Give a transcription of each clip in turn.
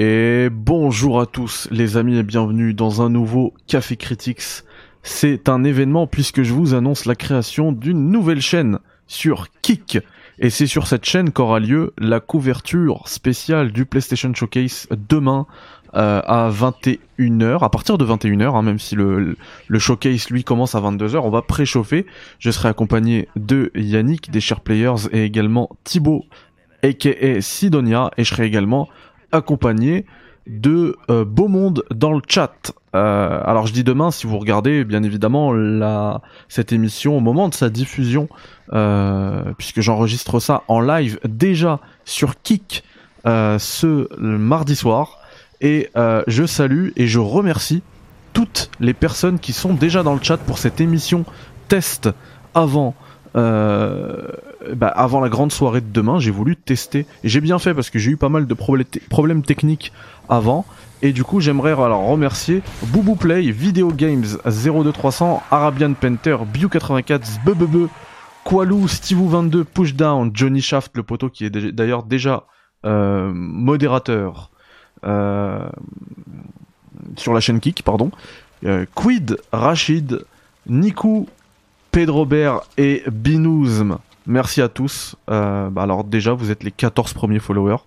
Et bonjour à tous les amis et bienvenue dans un nouveau Café Critics. C'est un événement puisque je vous annonce la création d'une nouvelle chaîne sur Kik. Et c'est sur cette chaîne qu'aura lieu la couverture spéciale du PlayStation Showcase demain euh, à 21h, à partir de 21h, hein, même si le, showcase lui commence à 22h, on va préchauffer. Je serai accompagné de Yannick des Share Players et également Thibaut aka Sidonia et je serai également accompagné de euh, Beau Monde dans le chat. Euh, alors je dis demain si vous regardez bien évidemment la cette émission au moment de sa diffusion euh, puisque j'enregistre ça en live déjà sur Kik ce mardi soir et je salue et je remercie toutes les personnes qui sont déjà dans le chat pour cette émission test avant bah, avant la grande soirée de demain, j'ai voulu tester. Et j'ai bien fait parce que j'ai eu pas mal de problèmes techniques avant. Et du coup, j'aimerais alors remercier Boubou Play, Video Games 02300, Arabian Panther, Biu84, Bebebe, Qualou, Stevou22, Pushdown, Johnny Shaft, le poteau qui est d'ailleurs déjà euh, modérateur euh, sur la chaîne Kik, pardon. Euh, Quid, Rachid, Niku, Pedrobert et Binouzm. Merci à tous. Euh, bah alors déjà, vous êtes les 14 premiers followers.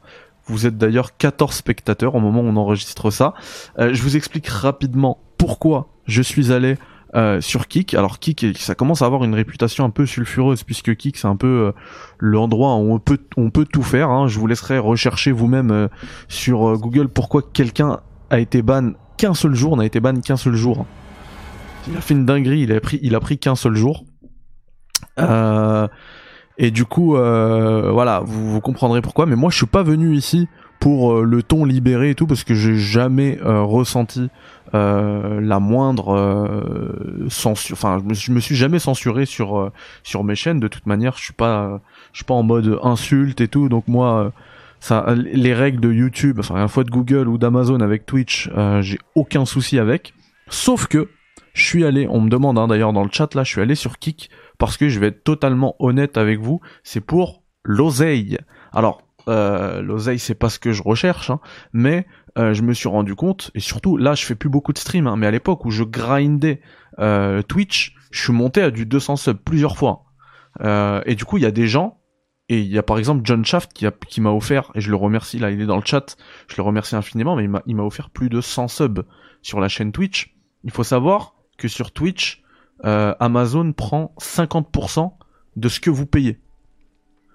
Vous êtes d'ailleurs 14 spectateurs au moment où on enregistre ça. Euh, je vous explique rapidement pourquoi je suis allé euh, sur Kik. Alors Kik, ça commence à avoir une réputation un peu sulfureuse puisque Kik c'est un peu l'endroit où on peut tout faire. Hein. Je vous laisserai rechercher vous-même sur Google pourquoi quelqu'un a été ban qu'un seul jour, n'a été ban qu'un seul jour. Il a fait une dinguerie, il a pris il a pris qu'un seul jour. Euh, et du coup, euh, voilà, vous, vous, comprendrez pourquoi. Mais moi, je suis pas venu ici pour euh, le ton libéré et tout, parce que j'ai jamais euh, ressenti euh, la moindre censure. Enfin, je me, suis, je me suis jamais censuré sur sur mes chaînes. De toute manière, je suis pas, je suis pas en mode insulte et tout. Donc moi. Ça, les règles de YouTube, enfin, fois de Google ou d'Amazon avec Twitch, j'ai aucun souci avec. Sauf que, je suis allé, on me demande hein, d'ailleurs dans le chat là, je suis allé sur Kik parce que je vais être totalement honnête avec vous, c'est pour l'oseille. Alors, euh, l'oseille c'est pas ce que je recherche, hein, mais euh, je me suis rendu compte, et surtout là je fais plus beaucoup de stream, hein, mais à l'époque où je grindais euh, Twitch, je suis monté à du 200 subs plusieurs fois. Euh, et du coup il y a des gens, et il y a par exemple John Shaft qui, qui m'a offert, et je le remercie, là il est dans le chat, je le remercie infiniment, mais il m'a offert plus de 100 subs sur la chaîne Twitch. Il faut savoir que sur Twitch, euh, Amazon prend 50% de ce que vous payez.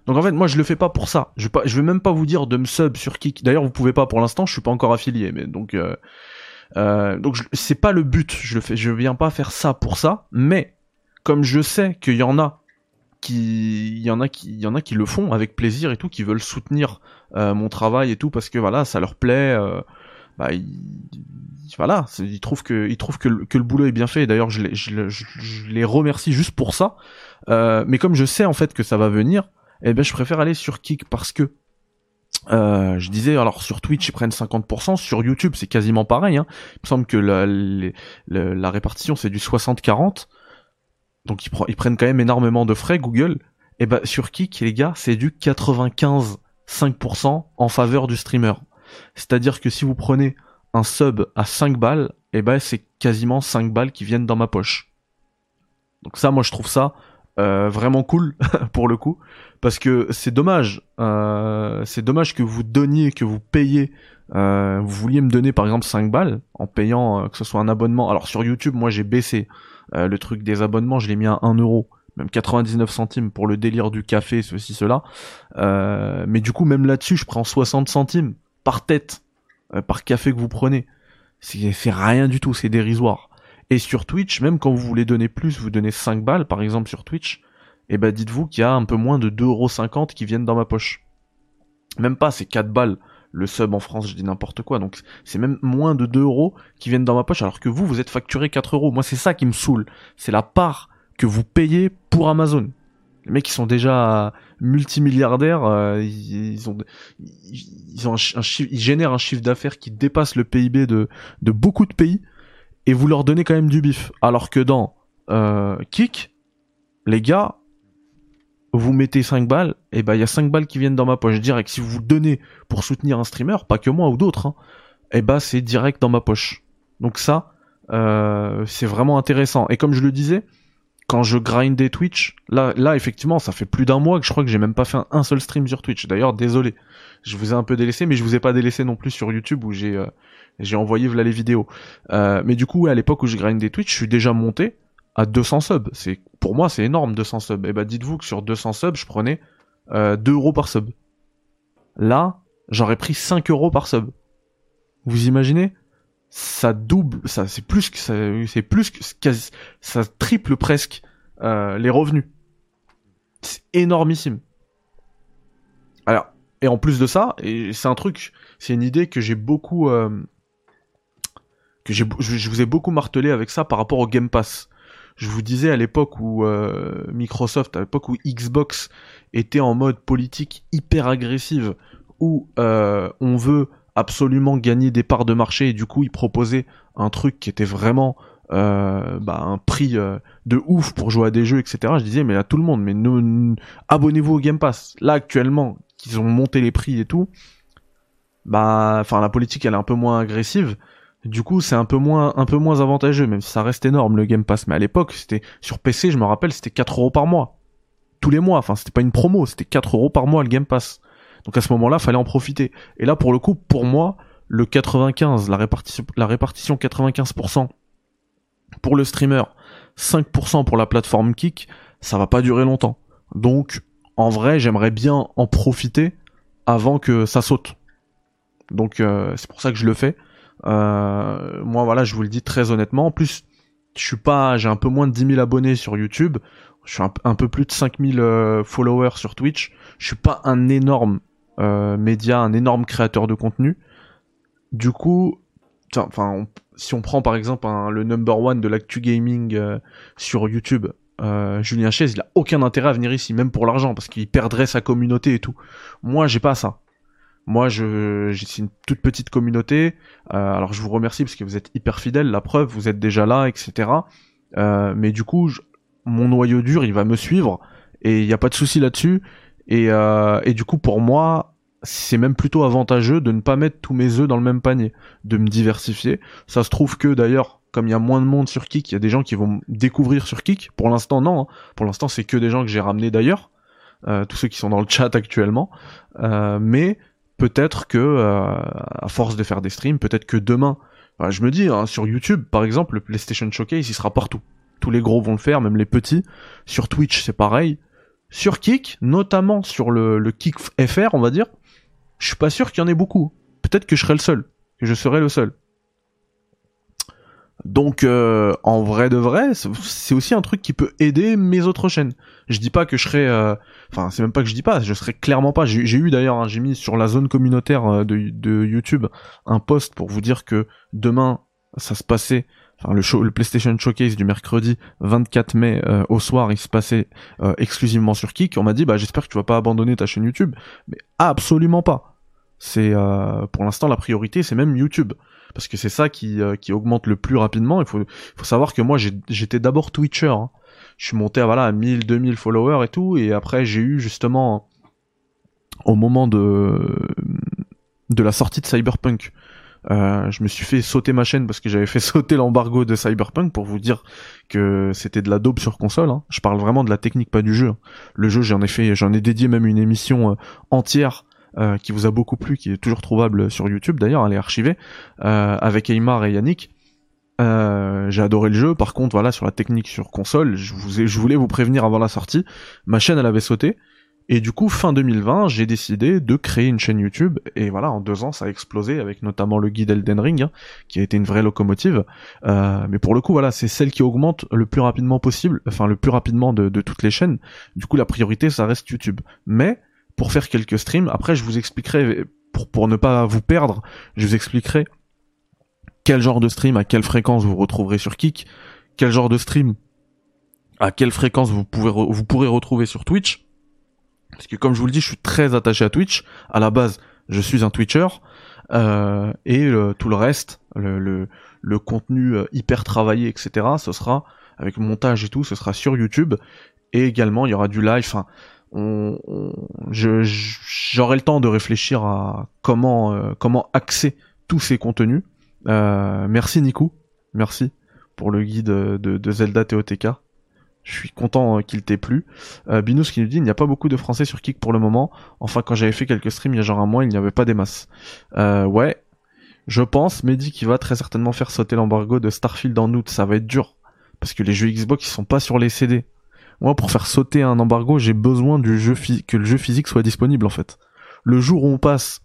Donc en fait, moi je le fais pas pour ça. Je vais, pas, je vais même pas vous dire de me sub sur Kik. D'ailleurs, vous pouvez pas pour l'instant. Je suis pas encore affilié, mais donc euh, euh, donc c'est pas le but. Je le fais, je viens pas faire ça pour ça. Mais comme je sais qu'il y en a qui, il y en a qui, y en a qui le font avec plaisir et tout, qui veulent soutenir mon travail et tout parce que voilà, ça leur plaît. Bah, voilà, ils trouvent que que le, que le boulot est bien fait. D'ailleurs, je les, remercie juste pour ça. Euh, mais comme je sais en fait que ça va venir, eh ben je préfère aller sur Kik parce que euh, je disais alors sur Twitch ils prennent 50%, sur YouTube c'est quasiment pareil. Hein. Il me semble que la, la, répartition c'est du 60-40, donc ils, ils, prennent quand même énormément de frais Google. Et ben sur Kik les gars c'est du 95-5% en faveur du streamer. C'est-à-dire que si vous prenez un sub à 5 balles, et eh ben c'est quasiment 5 balles qui viennent dans ma poche. Donc ça, moi je trouve ça euh, vraiment cool pour le coup, parce que c'est dommage, euh, c'est dommage que vous donniez, que vous payez, euh, vous vouliez me donner par exemple 5 balles en payant que ce soit un abonnement. Alors sur YouTube, moi j'ai baissé le truc des abonnements, je l'ai mis à 1 euro même 99 centimes pour le délire du café, ceci, cela. Mais du coup, même là-dessus, je prends 60 centimes par tête euh, par café que vous prenez. C'est rien du tout, c'est dérisoire. Et sur Twitch, même quand vous voulez donner plus, vous donnez 5 balles par exemple sur Twitch, et eh ben dites-vous qu'il y a un peu moins de 2,50€ qui viennent dans ma poche. Même pas, c'est 4 balles. Le sub en France, je dis n'importe quoi. Donc c'est même moins de 2 euros qui viennent dans ma poche, alors que vous, vous êtes facturé 4 euros. Moi, c'est ça qui me saoule. C'est la part que vous payez pour Amazon. Les mecs, ils sont déjà multimilliardaires, euh, ils, ont, ils, ont un, chiffre, ils génèrent un chiffre d'affaires qui dépasse le PIB de, de beaucoup de pays, et vous leur donnez quand même du bif. Alors que dans euh, Kik, les gars, vous mettez 5 balles, et ben il y a 5 balles qui viennent dans ma poche direct. Si vous vous donnez pour soutenir un streamer, pas que moi ou d'autres, hein, et ben c'est direct dans ma poche. Donc ça, euh, c'est vraiment intéressant. Et comme je le disais, quand je grindais Twitch, là, là effectivement, ça fait plus d'un mois que je crois que j'ai même pas fait un, seul stream sur Twitch. D'ailleurs, désolé, je vous ai un peu délaissé, mais je vous ai pas délaissé non plus sur YouTube où j'ai euh, j'ai envoyé voilà les vidéos. Euh, mais du coup, à l'époque où je grindais Twitch, je suis déjà monté à 200 subs. C'est pour moi, c'est énorme 200 subs. Et eh bah ben, dites-vous que sur 200 subs, je prenais euh, 2 euros par sub. Là, j'aurais pris 5 euros par sub. Vous imaginez? Ça double, ça c'est plus que ça, c'est plus que ça triple presque euh, les revenus. C'est énormissime. Alors et en plus de ça, et c'est un truc, c'est une idée que j'ai beaucoup euh, que j'ai, je vous ai beaucoup martelé avec ça par rapport au Game Pass. Je vous disais à l'époque où euh, Microsoft, à l'époque où Xbox était en mode politique hyper agressive, où on veut absolument gagner des parts de marché et du coup ils proposaient un truc qui était vraiment euh, bah, un prix euh, de ouf pour jouer à des jeux etc je disais mais à tout le monde mais abonnez-vous au Game Pass. Là actuellement qu'ils ont monté les prix et tout bah enfin la politique elle est un peu moins agressive. Du coup c'est un peu moins un peu moins avantageux même si ça reste énorme le Game Pass. Mais à l'époque c'était sur PC je me rappelle c'était 4 euros par mois. Tous les mois enfin c'était pas une promo c'était 4 euros par mois le Game Pass donc à ce moment-là, fallait en profiter. Et là, pour le coup, pour moi, le 95, la répartition, la répartition 95% pour le streamer, 5% pour la plateforme Kick, ça va pas durer longtemps. Donc, en vrai, j'aimerais bien en profiter avant que ça saute. Donc, euh, c'est pour ça que je le fais. Euh, moi, voilà, je vous le dis très honnêtement. En plus, je suis pas, j'ai un peu moins de 10 000 abonnés sur YouTube. Je suis un, peu plus de 5000 euh, followers sur Twitch. Je suis pas un énorme média, un énorme créateur de contenu. Du coup, enfin, si on prend par exemple le number one de l'actu gaming euh, sur YouTube, euh, Julien Chaise, il a aucun intérêt à venir ici, même pour l'argent, parce qu'il perdrait sa communauté et tout. Moi, j'ai pas ça. Moi, je, c'est une toute petite communauté. Euh, alors, je vous remercie parce que vous êtes hyper fidèles. La preuve, vous êtes déjà là, etc. Euh, mais du coup, mon noyau dur, il va me suivre et il n'y a pas de souci là-dessus. Et, euh, et du coup, pour moi, c'est même plutôt avantageux de ne pas mettre tous mes œufs dans le même panier, de me diversifier. Ça se trouve que d'ailleurs, comme il y a moins de monde sur Kik, il y a des gens qui vont découvrir sur Kik. Pour l'instant, non. Hein. Pour l'instant, c'est que des gens que j'ai ramenés d'ailleurs, euh, tous ceux qui sont dans le chat actuellement. Euh, mais peut-être que, euh, à force de faire des streams, peut-être que demain, je me dis, hein, sur YouTube, par exemple, le PlayStation Showcase, il sera partout. Tous les gros vont le faire, même les petits. Sur Twitch, c'est pareil sur Kik, notamment sur le, le Kik FR, on va dire, je suis pas sûr qu'il y en ait beaucoup. Peut-être que je serai le seul, que je serai le seul. Donc euh, en vrai de vrai, c'est aussi un truc qui peut aider mes autres chaînes. Je dis pas que je serai, euh, enfin c'est même pas que je dis pas, je serai clairement pas. J'ai eu d'ailleurs, hein, j'ai mis sur la zone communautaire euh, de, de YouTube un post pour vous dire que demain ça se passait le, PlayStation Showcase du mercredi 24 mai euh, au soir, il se passait euh, exclusivement sur Kik. On m'a dit, bah j'espère que tu vas pas abandonner ta chaîne YouTube, mais absolument pas. C'est euh, pour l'instant la priorité, c'est même YouTube parce que c'est ça qui, qui augmente le plus rapidement. Il faut, faut savoir que moi j'étais d'abord Twitcher. Hein. Je suis monté à voilà à 1000, 2000 followers et tout, et après j'ai eu justement au moment de de la sortie de Cyberpunk euh, je me suis fait sauter ma chaîne parce que j'avais fait sauter l'embargo de Cyberpunk pour vous dire que c'était de la daube sur console. Hein. Je parle vraiment de la technique, pas du jeu. Le jeu, j'en ai fait, j'en ai dédié même une émission euh, entière euh, qui vous a beaucoup plu, qui est toujours trouvable sur YouTube d'ailleurs, elle est archivée avec Aymar et Yannick. j'ai adoré le jeu. Par contre, voilà, sur la technique sur console, je, vous ai, je voulais vous prévenir avant la sortie. Ma chaîne, elle avait sauté. Et du coup, fin 2020, j'ai décidé de créer une chaîne YouTube. Et voilà, en deux ans, ça a explosé avec notamment le guide Elden Ring, hein, qui a été une vraie locomotive. Euh, mais pour le coup, voilà, c'est celle qui augmente le plus rapidement possible, enfin le plus rapidement de, toutes les chaînes. Du coup, la priorité, ça reste YouTube. Mais pour faire quelques streams, après, je vous expliquerai, pour, ne pas vous perdre, je vous expliquerai quel genre de stream, à quelle fréquence vous retrouverez sur Kik, quel genre de stream, à quelle fréquence vous, pouvez vous pourrez retrouver sur Twitch parce que comme je vous le dis, je suis très attaché à Twitch. À la base, je suis un Twitcher. Euh, et tout le reste, le, le, le contenu euh, hyper travaillé, etc., ce sera, avec montage et tout, ce sera sur YouTube. Et également, il y aura du live. Enfin, on, j'aurai le temps de réfléchir à comment euh, comment axer tous ces contenus. Euh, merci Nico, merci pour le guide de, de Zelda TOTK. Je suis content qu'il t'ait plu. Euh, Binous qui nous dit il n'y a pas beaucoup de français sur Kick pour le moment. Enfin quand j'avais fait quelques streams il y a genre un mois il n'y avait pas des masses. Euh, ouais, je pense Mehdi qui va très certainement faire sauter l'embargo de Starfield en août. Ça va être dur parce que les jeux Xbox ils sont pas sur les CD. Moi, pour faire sauter un embargo, j'ai besoin du jeu que le jeu physique soit disponible en fait. Le jour où on passe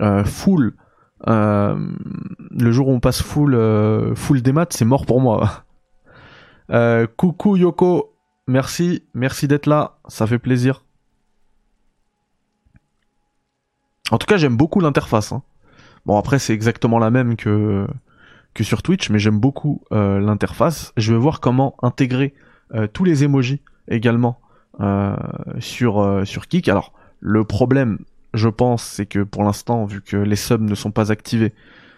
euh, full, euh, le jour où on passe full, euh, full des maths, c'est mort pour moi. Euh, coucou Yoko, merci, merci d'être là, ça fait plaisir. En tout cas, j'aime beaucoup l'interface. Hein. Bon, après, c'est exactement la même que que sur Twitch, mais j'aime beaucoup euh, l'interface. Je vais voir comment intégrer euh, tous les emojis également sur sur Kik. Alors le problème, je pense, c'est que pour l'instant, vu que les subs ne sont pas activés,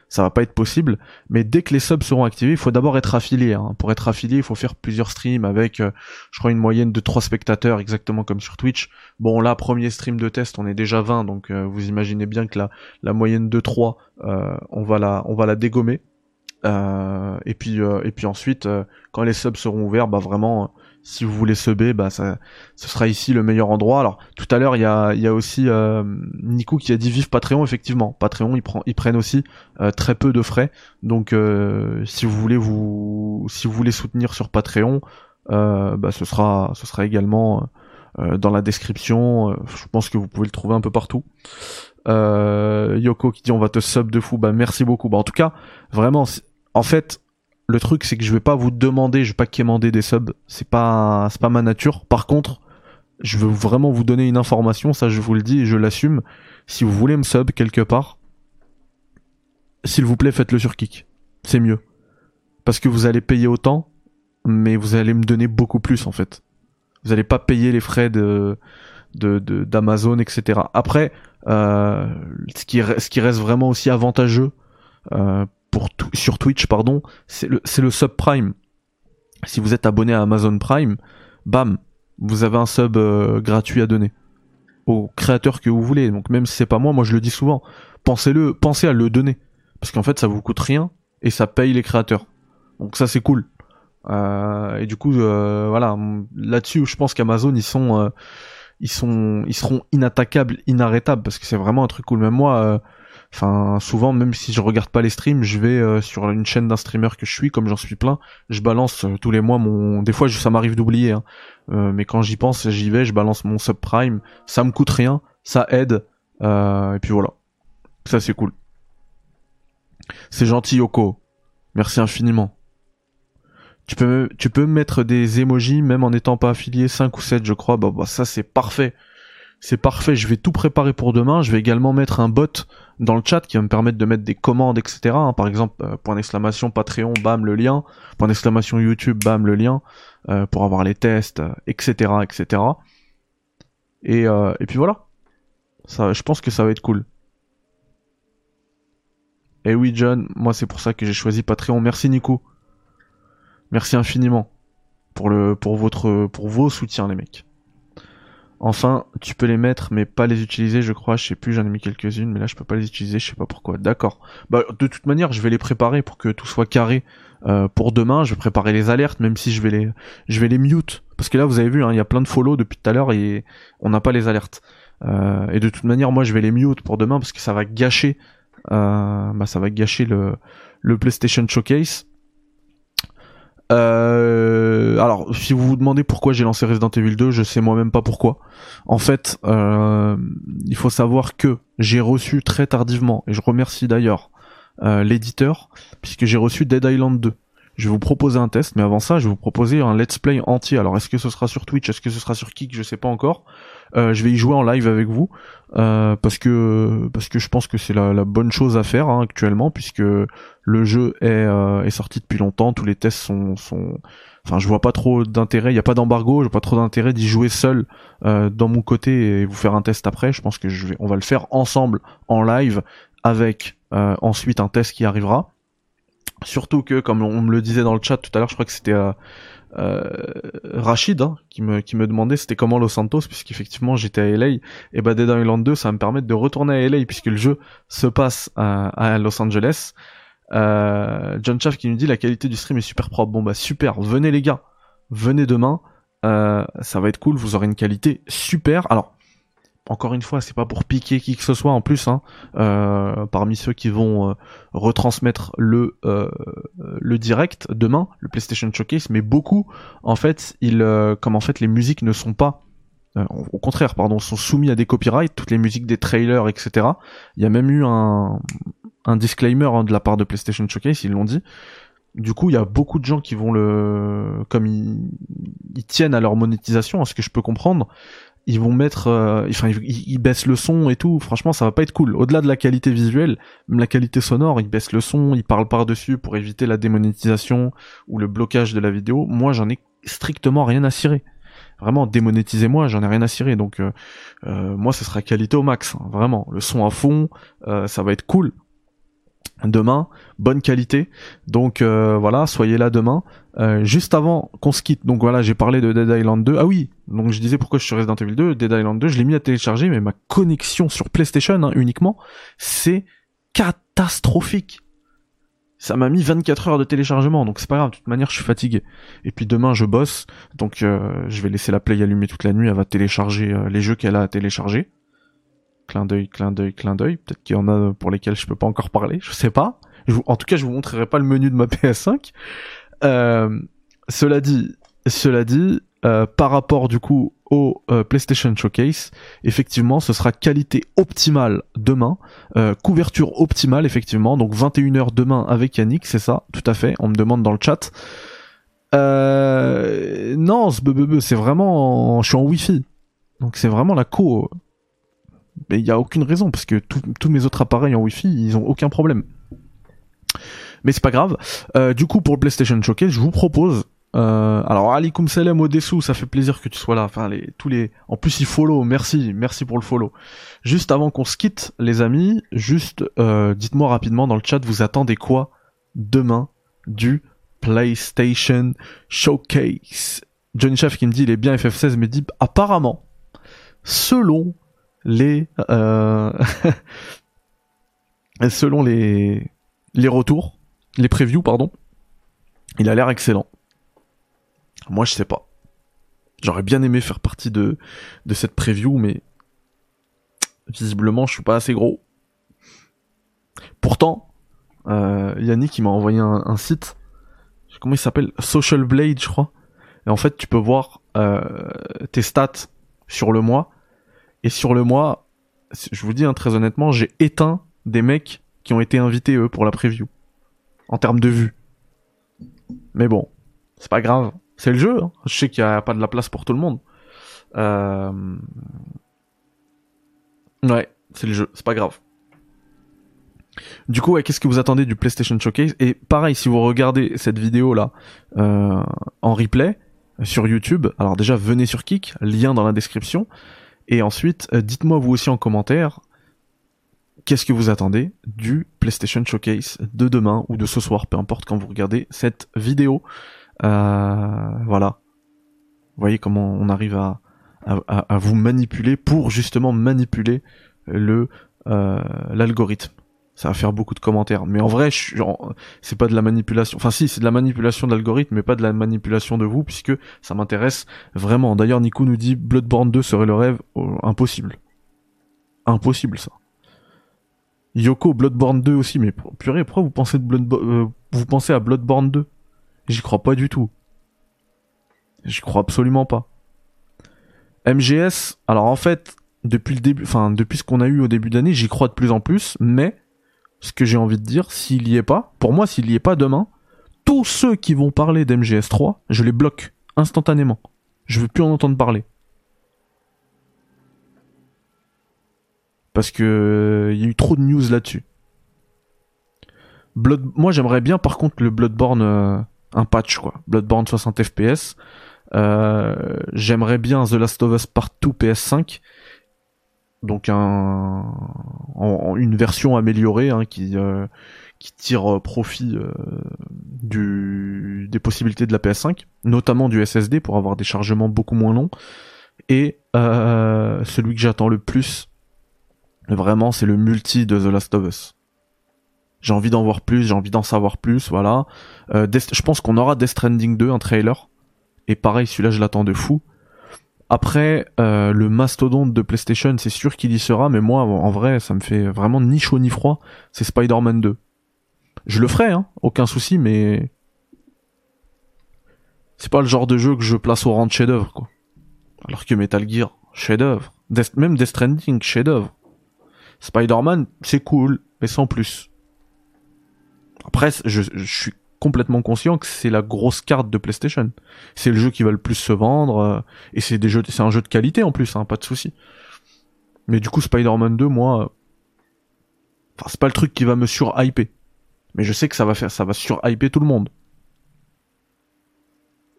ça va pas être possible. Mais dès que les subs seront activés, il faut d'abord être affilié. Hein. Pour être affilié, il faut faire plusieurs streams avec, je crois, une moyenne de 3 spectateurs, exactement comme sur Twitch. Bon, là, premier stream de test, on est déjà 20, donc vous imaginez bien que la, la moyenne de 3, on va la, on va la dégommer. et puis, et puis ensuite, quand les subs seront ouverts, bah vraiment si vous voulez subber, bah ça, ce sera ici le meilleur endroit. Alors tout à l'heure il y a, y a aussi euh, Nico qui a dit vive Patreon. Effectivement, Patreon ils, prend, prennent aussi euh, très peu de frais. Donc euh, si vous voulez vous, si vous voulez soutenir sur Patreon, euh, bah ce sera, ce sera également dans la description. je pense que vous pouvez le trouver un peu partout. Yoko qui dit on va te sub de fou. Bah merci beaucoup. Bah en tout cas vraiment, en fait le truc c'est que je vais pas vous demander, je vais pas quémander des subs, c'est pas c'est pas ma nature. Par contre, je veux vraiment vous donner une information, ça je vous le dis et je l'assume. Si vous voulez me sub quelque part, s'il vous plaît, faites-le sur Kick. C'est mieux. Parce que vous allez payer autant, mais vous allez me donner beaucoup plus en fait. Vous allez pas payer les frais de d'Amazon, etc. Après, euh, ce, qui, ce qui reste vraiment aussi avantageux euh, sur Twitch, pardon, c'est le, le subprime. Si vous êtes abonné à Amazon Prime, bam, vous avez un sub euh, gratuit à donner au créateur que vous voulez. Donc même si c'est pas moi, moi je le dis souvent, pensez-le, pensez à le donner parce qu'en fait ça vous coûte rien et ça paye les créateurs. Donc ça c'est cool. Euh, et du coup euh, voilà, là-dessus je pense qu'Amazon ils sont ils sont ils seront inattaquables, inarrêtables parce que c'est vraiment un truc cool. Même moi Enfin, souvent, même si je regarde pas les streams, je vais euh, sur une chaîne d'un streamer que je suis, comme j'en suis plein, je balance euh, tous les mois mon. Des fois, ça m'arrive d'oublier, hein. euh, mais quand j'y pense, j'y vais, je balance mon subprime. Ça me coûte rien, ça aide, et puis voilà. Ça, c'est cool. C'est gentil, Yoko. Merci infiniment. Tu peux, tu peux mettre des emojis même en n'étant pas affilié, 5 ou 7 je crois. Bah, bah ça c'est parfait c'est parfait, je vais tout préparer pour demain, je vais également mettre un bot dans le chat qui va me permettre de mettre des commandes, etc. Hein. par exemple, euh, point d'exclamation Patreon, bam le lien, point d'exclamation YouTube, bam le lien, euh, pour avoir les tests, etc., euh, etc. Et, et puis voilà. Ça, je pense que ça va être cool. Et oui John, moi c'est pour ça que j'ai choisi Patreon. Merci Nico. Merci infiniment pour le pour votre pour vos soutiens les mecs. Enfin, tu peux les mettre, mais pas les utiliser, je crois. Je sais plus, j'en ai mis quelques-unes, mais là, je peux pas les utiliser, je sais pas pourquoi. D'accord. Bah, de toute manière, je vais les préparer pour que tout soit carré euh, pour demain. Je vais préparer les alertes, même si je vais les, je vais les mute, parce que là, vous avez vu, hein, il y a plein de follow depuis tout à l'heure et on n'a pas les alertes. Euh, et de toute manière, moi, je vais les mute pour demain parce que ça va gâcher, euh, bah, ça va gâcher le, le PlayStation Showcase. Euh, alors, si vous vous demandez pourquoi j'ai lancé Resident Evil 2, je sais moi-même pas pourquoi. En fait, euh, il faut savoir que j'ai reçu très tardivement, et je remercie d'ailleurs euh, l'éditeur, puisque j'ai reçu Dead Island 2. Je vais vous proposer un test, mais avant ça, je vais vous proposer un let's play entier. Alors, est-ce que ce sera sur Twitch, est-ce que ce sera sur Kick, je sais pas encore. Euh, je vais y jouer en live avec vous euh, parce que parce que je pense que c'est la, la, bonne chose à faire hein, actuellement puisque le jeu est, euh, est sorti depuis longtemps, tous les tests sont sont enfin je vois pas trop d'intérêt, il y a pas d'embargo, je vois pas trop d'intérêt d'y jouer seul euh, dans mon côté et vous faire un test après. Je pense que je vais on va le faire ensemble en live avec euh, ensuite un test qui arrivera. Surtout que, comme on me le disait dans le chat tout à l'heure, je crois que c'était euh, euh, Rachid hein, qui me qui me demandait c'était comment Los Santos puisqu'effectivement j'étais à LA et bah Dead Island 2 ça va me permettre de retourner à LA puisque le jeu se passe à, Los Angeles. Euh, John Chaff qui nous dit la qualité du stream est super propre. Bon bah super, venez les gars, venez demain, ça va être cool, vous aurez une qualité super. Alors encore une fois, c'est pas pour piquer qui que ce soit en plus, hein, euh, parmi ceux qui vont euh, retransmettre le euh, le direct demain, le PlayStation Showcase, mais beaucoup, en fait, ils, comme en fait les musiques ne sont pas, au contraire, pardon, sont soumis à des copyrights, toutes les musiques des trailers, etc. Il y a même eu un un disclaimer hein, de la part de PlayStation Showcase, ils l'ont dit. Du coup, il y a beaucoup de gens qui vont le, comme ils, ils tiennent à leur monétisation, à ce que je peux comprendre, ils vont mettre, euh, enfin ils, baissent le son et tout. Franchement, ça va pas être cool. Au-delà de la qualité visuelle, même la qualité sonore, ils baissent le son, ils parlent par dessus pour éviter la démonétisation ou le blocage de la vidéo. Moi, j'en ai strictement rien à cirer. Vraiment, démonétisez-moi, j'en ai rien à cirer. Donc, euh, euh, moi, ce sera qualité au max. Hein. vraiment, le son à fond, ça va être cool demain, bonne qualité. Donc euh, voilà, soyez là demain. Euh, juste avant qu'on se quitte, donc voilà, j'ai parlé de Dead Island 2. Ah oui, donc je disais pourquoi je suis Resident Evil 2, Dead Island 2, je l'ai mis à télécharger, mais ma connexion sur PlayStation hein, uniquement, c'est catastrophique. Ça m'a mis 24 heures de téléchargement, donc c'est pas grave, de toute manière je suis fatigué. Et puis demain je bosse, donc euh, je vais laisser la Play allumée toute la nuit, elle va télécharger les jeux qu'elle a à télécharger. Clin d'œil, clin d'œil, clin d'œil. Peut-être qu'il y en a pour lesquels je peux pas encore parler, je sais pas. en tout cas, je vous montrerai pas le menu de ma PS5. Euh, cela dit, cela dit, euh, par rapport du coup au euh, PlayStation Showcase, effectivement, ce sera qualité optimale demain, couverture optimale effectivement, donc 21h demain avec Yannick, c'est ça, tout à fait. On me demande dans le chat. non, ce c'est vraiment, je suis en Wi-Fi, donc c'est vraiment la co il n'y a aucune raison parce que tous mes autres appareils en Wi-Fi, ils ont aucun problème. Mais c'est pas grave. Euh, du coup, pour le PlayStation Showcase, je vous propose. Euh, alors, alikum salam au dessous, ça fait plaisir que tu sois là. Enfin, les, tous les. En plus, il follow. Merci, merci pour le follow. Juste avant qu'on se quitte, les amis, juste euh, dites-moi rapidement dans le chat, vous attendez quoi demain du PlayStation Showcase? Johnny Chef qui me dit il est bien FF16, mais dit apparemment, selon les euh, selon les les retours, les previews pardon, il a l'air excellent. Moi je sais pas. J'aurais bien aimé faire partie de de cette preview mais visiblement je suis pas assez gros. Pourtant euh, Yannick il m'a envoyé un, site comment il s'appelle? Social Blade je crois. Et en fait tu peux voir euh, tes stats sur le mois et sur le mois, je vous dis hein, très honnêtement, j'ai éteint des mecs qui ont été invités eux pour la preview. En termes de vues. Mais bon, c'est pas grave. C'est le jeu. Hein. Je sais qu'il n'y a pas de la place pour tout le monde. Euh... Ouais, c'est le jeu. C'est pas grave. Du coup, qu'est-ce que vous attendez du PlayStation Showcase? Et pareil, si vous regardez cette vidéo là euh, en replay sur YouTube, alors déjà venez sur Kik, lien dans la description. Et ensuite, euh, dites-moi vous aussi en commentaire, qu'est-ce que vous attendez du PlayStation Showcase de demain ou de ce soir, peu importe quand vous regardez cette vidéo. Euh, voilà. Vous voyez comment on arrive à, à, vous manipuler pour justement manipuler le euh, l'algorithme ça va faire beaucoup de commentaires. Mais en vrai, c'est pas de la manipulation. Enfin, si, c'est de la manipulation de l'algorithme, mais pas de la manipulation de vous, puisque ça m'intéresse vraiment. D'ailleurs, Nico nous dit Bloodborne 2 serait le rêve oh, impossible. Impossible, ça. Yoko, Bloodborne 2 aussi, mais purée, pourquoi vous pensez, de euh, vous pensez à Bloodborne 2 J'y crois pas du tout. J'y crois absolument pas. MGS, alors en fait, depuis le début, enfin depuis ce qu'on a eu au début d'année, j'y crois de plus en plus, mais ce que j'ai envie de dire, s'il y est pas, pour moi, s'il y est pas demain, tous ceux qui vont parler d'MGS3, je les bloque instantanément. Je veux plus en entendre parler. Parce que il y a eu trop de news là-dessus. Blood... Moi, j'aimerais bien, par contre, le Bloodborne, euh, un patch, quoi. Bloodborne 60 FPS. Euh, j'aimerais bien The Last of Us Part 2 PS5 donc un une version améliorée hein, qui qui tire profit du des possibilités de la PS5, notamment du SSD pour avoir des chargements beaucoup moins longs. Et celui que j'attends le plus, vraiment, c'est le multi de The Last of Us j'ai envie d'en voir plus, j'ai envie d'en savoir plus, voilà. Euh, je pense qu'on aura Death Stranding 2, un trailer. Et pareil, celui-là, je l'attends de fou. Après, euh, le mastodonte de PlayStation, c'est sûr qu'il y sera, mais moi, en vrai, ça me fait vraiment ni chaud ni froid. C'est Spider-Man 2. Je le ferai, hein, aucun souci, mais c'est pas le genre de jeu que je place au rang de chef-d'œuvre, quoi. Alors que Metal Gear, chef-d'œuvre. Même Death Stranding, chef-d'œuvre. Spider-Man, c'est cool, mais sans plus. Après, je, suis complètement conscient que c'est la grosse carte de PlayStation. C'est le jeu qui va le plus se vendre euh, et c'est des jeux, c'est un jeu de qualité en plus, hein, pas de souci. Mais du coup, Spider-Man 2, moi, c'est pas le truc qui va me sur-hyper. Mais je sais que ça va faire, ça va sur-hyper tout le monde.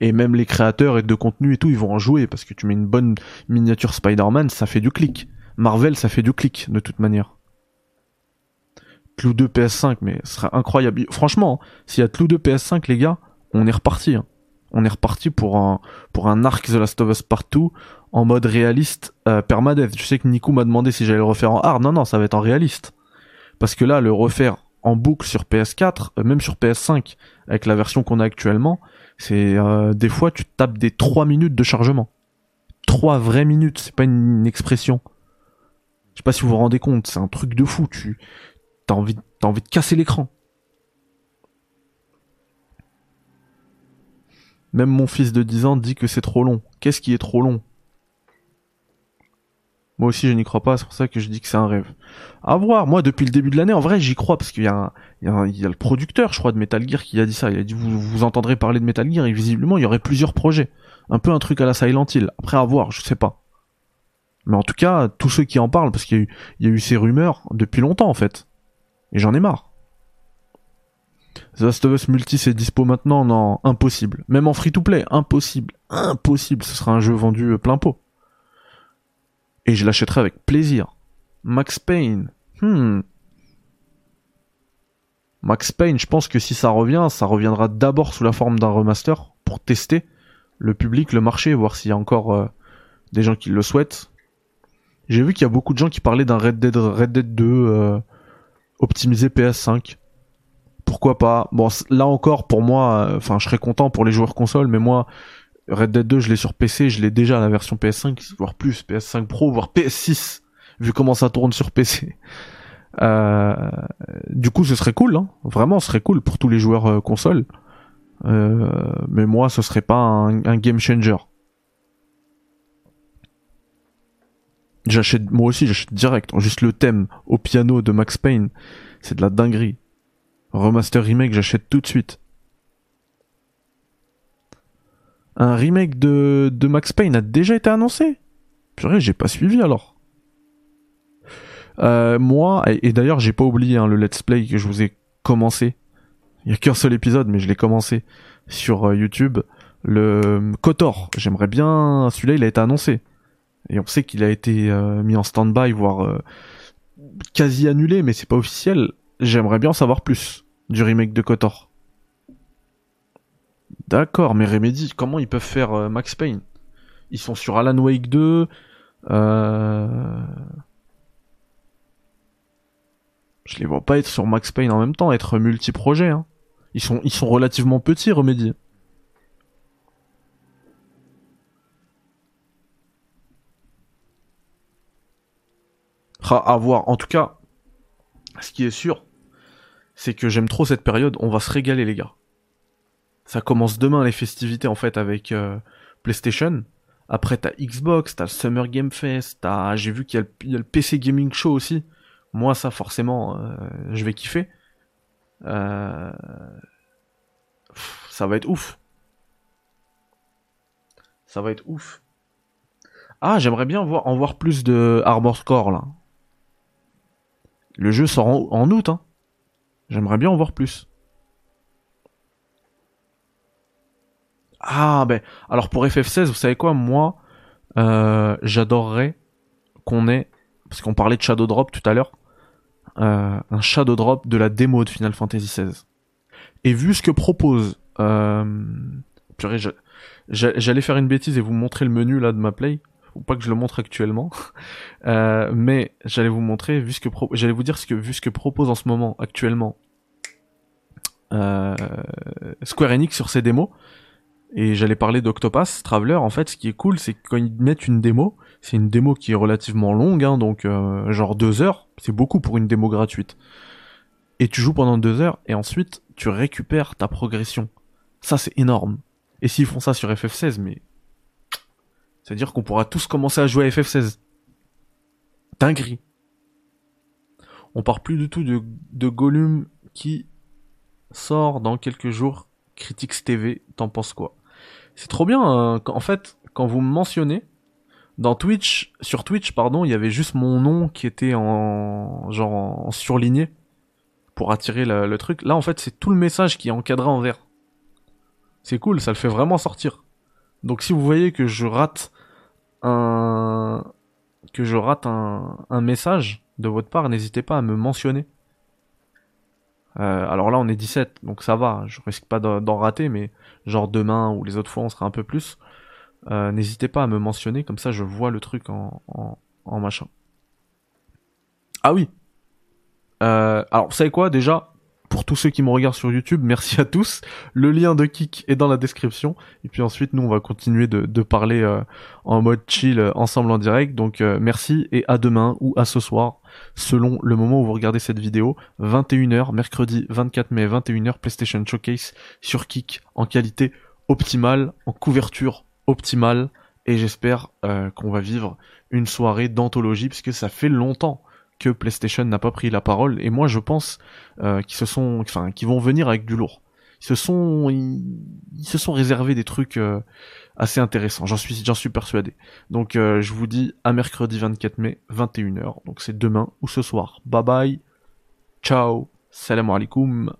Et même les créateurs et de contenu et tout, ils vont en jouer parce que tu mets une bonne miniature Spider-Man, ça fait du clic. Marvel, ça fait du clic de toute manière. Clou 2 PS5, mais ce serait incroyable. Franchement, hein, s'il y a Clou 2 PS5, les gars, on est reparti. Hein. On est reparti pour un, pour un arc The Last of Us Partout en mode réaliste euh, permadeath. Je sais que Nico m'a demandé si j'allais le refaire en hard. Non, non, ça va être en réaliste. Parce que là, le refaire en boucle sur PS4, euh, même sur PS5, avec la version qu'on a actuellement, c'est euh, des fois tu tapes des 3 minutes de chargement. 3 vraies minutes, c'est pas une, expression. Je sais pas si vous vous rendez compte, c'est un truc de fou. Tu, t'as envie, t'as envie de casser l'écran. Même mon fils de 10 ans dit que c'est trop long. Qu'est-ce qui est trop long? Moi aussi, je n'y crois pas, c'est pour ça que je dis que c'est un rêve. À voir, moi, depuis le début de l'année, en vrai, j'y crois, parce qu'il y, y, a le producteur, je crois, de Metal Gear qui a dit ça. Il a dit, vous, vous entendrez parler de Metal Gear, et visiblement, il y aurait plusieurs projets. Un peu un truc à la Silent Hill. Après, à voir, je sais pas. Mais en tout cas, tous ceux qui en parlent, parce qu'il y, y, a eu ces rumeurs depuis longtemps, en fait. Et j'en ai marre. The Last of Us Multi c'est dispo maintenant Non, impossible. Même en free-to-play, impossible. Impossible, ce sera un jeu vendu euh, plein pot. Et je l'achèterai avec plaisir. Max Payne. Hmm. Max Payne, je pense que si ça revient, ça reviendra d'abord sous la forme d'un remaster pour tester le public, le marché, voir s'il y a encore euh, des gens qui le souhaitent. J'ai vu qu'il y a beaucoup de gens qui parlaient d'un Red Dead Red Dead 2 optimiser PS5. Pourquoi pas? Bon, là encore, pour moi, euh, enfin, je serais content pour les joueurs console, mais moi, Red Dead 2, je l'ai sur PC, je l'ai déjà la version PS5, voire plus, PS5 Pro, voire PS6, vu comment ça tourne sur PC. Euh, du coup, ce serait cool, hein. vraiment, ce serait cool pour tous les joueurs euh, console. mais moi, ce serait pas un game changer. J'achète, moi aussi, j'achète direct. Juste le thème au piano de Max Payne, c'est de la dinguerie. Remaster remake, j'achète tout de suite. Un remake de, de Max Payne a déjà été annoncé Purée, j'ai pas suivi alors. Euh, moi, et, d'ailleurs, j'ai pas oublié hein, le let's play que je vous ai commencé. Il y a qu'un seul épisode, mais je l'ai commencé sur euh, YouTube. Le Kotor, j'aimerais bien. Celui-là, il a été annoncé. Et on sait qu'il a été euh, mis en stand-by, voire euh, quasi annulé, mais c'est pas officiel. J'aimerais bien en savoir plus du remake de Kotor. D'accord, mais Remedy, comment ils peuvent faire euh, Max Payne? Ils sont sur Alan Wake 2. Euh... Je les vois pas être sur Max Payne en même temps, être multi-projet. Hein. Ils sont, ils sont relativement petits, Remedy. À voir. En tout cas, ce qui est sûr, c'est que j'aime trop cette période. On va se régaler, les gars. Ça commence demain les festivités en fait avec euh, PlayStation. Après t'as Xbox, t'as le Summer Game Fest, t'as, j'ai vu qu'il y, a le PC Gaming Show aussi. Moi ça forcément, euh, je vais kiffer. Euh, ça va être ouf. Ça va être ouf. Ah, j'aimerais bien voir, en voir plus de Armor Core là. Le jeu sort en, août, hein. J'aimerais bien en voir plus. Ah ben, alors pour FF16, vous savez quoi, moi, euh, j'adorerais qu'on ait parce qu'on parlait de Shadow Drop tout à l'heure, euh, un Shadow Drop de la démo de Final Fantasy XVI. Et vu ce que propose, euh, j'allais faire une bêtise et vous montrer le menu là de ma play. Faut pas que je le montre actuellement, euh, mais j'allais vous montrer vu ce que j'allais vous dire ce que vu ce que propose en ce moment actuellement euh, Square Enix sur ses démos. Et j'allais parler d'Octopass Traveler. En fait, ce qui est cool, c'est que quand ils mettent une démo, c'est une démo qui est relativement longue, hein, donc euh, genre deux heures. C'est beaucoup pour une démo gratuite. Et tu joues pendant deux heures, et ensuite tu récupères ta progression. Ça, c'est énorme. Et s'ils font ça sur FF16, mais c'est-à-dire qu'on pourra tous commencer à jouer à FF16. Dinguerie. On part plus du tout de, de Gollum qui sort dans quelques jours. Critics TV, t'en penses quoi? C'est trop bien. Hein, en fait, quand vous me mentionnez, dans Twitch, sur Twitch, pardon, il y avait juste mon nom qui était en genre en surligné pour attirer le, truc. Là, en fait, c'est tout le message qui est encadré en vert. C'est cool, ça le fait vraiment sortir. Donc, si vous voyez que je rate un que je rate un, un message de votre part, n'hésitez pas à me mentionner. Euh, alors là, on est 17, donc ça va. Je risque pas d'en rater, mais genre demain ou les autres fois, on sera un peu plus. Euh, n'hésitez pas à me mentionner, comme ça je vois le truc en, en, machin. Ah oui. Euh, alors, vous savez quoi déjà pour tous ceux qui me regardent sur YouTube, merci à tous. Le lien de Kik est dans la description. Et puis ensuite, nous, on va continuer de, parler euh, en mode chill euh, ensemble en direct. Donc euh, merci et à demain ou à ce soir, selon le moment où vous regardez cette vidéo. 21h, mercredi 24 mai, 21h, PlayStation Showcase sur Kik en qualité optimale, en couverture optimale. Et j'espère qu'on va vivre une soirée d'anthologie, puisque ça fait longtemps que PlayStation n'a pas pris la parole et moi je pense euh, qu'ils se sont enfin qu'ils vont venir avec du lourd. Ils se sont réservés des trucs euh, assez intéressants. J'en suis j'en suis persuadé. Donc euh, je vous dis à mercredi 24 mai 21h. Donc c'est demain ou ce soir. Bye bye. Ciao. Salam alaikum.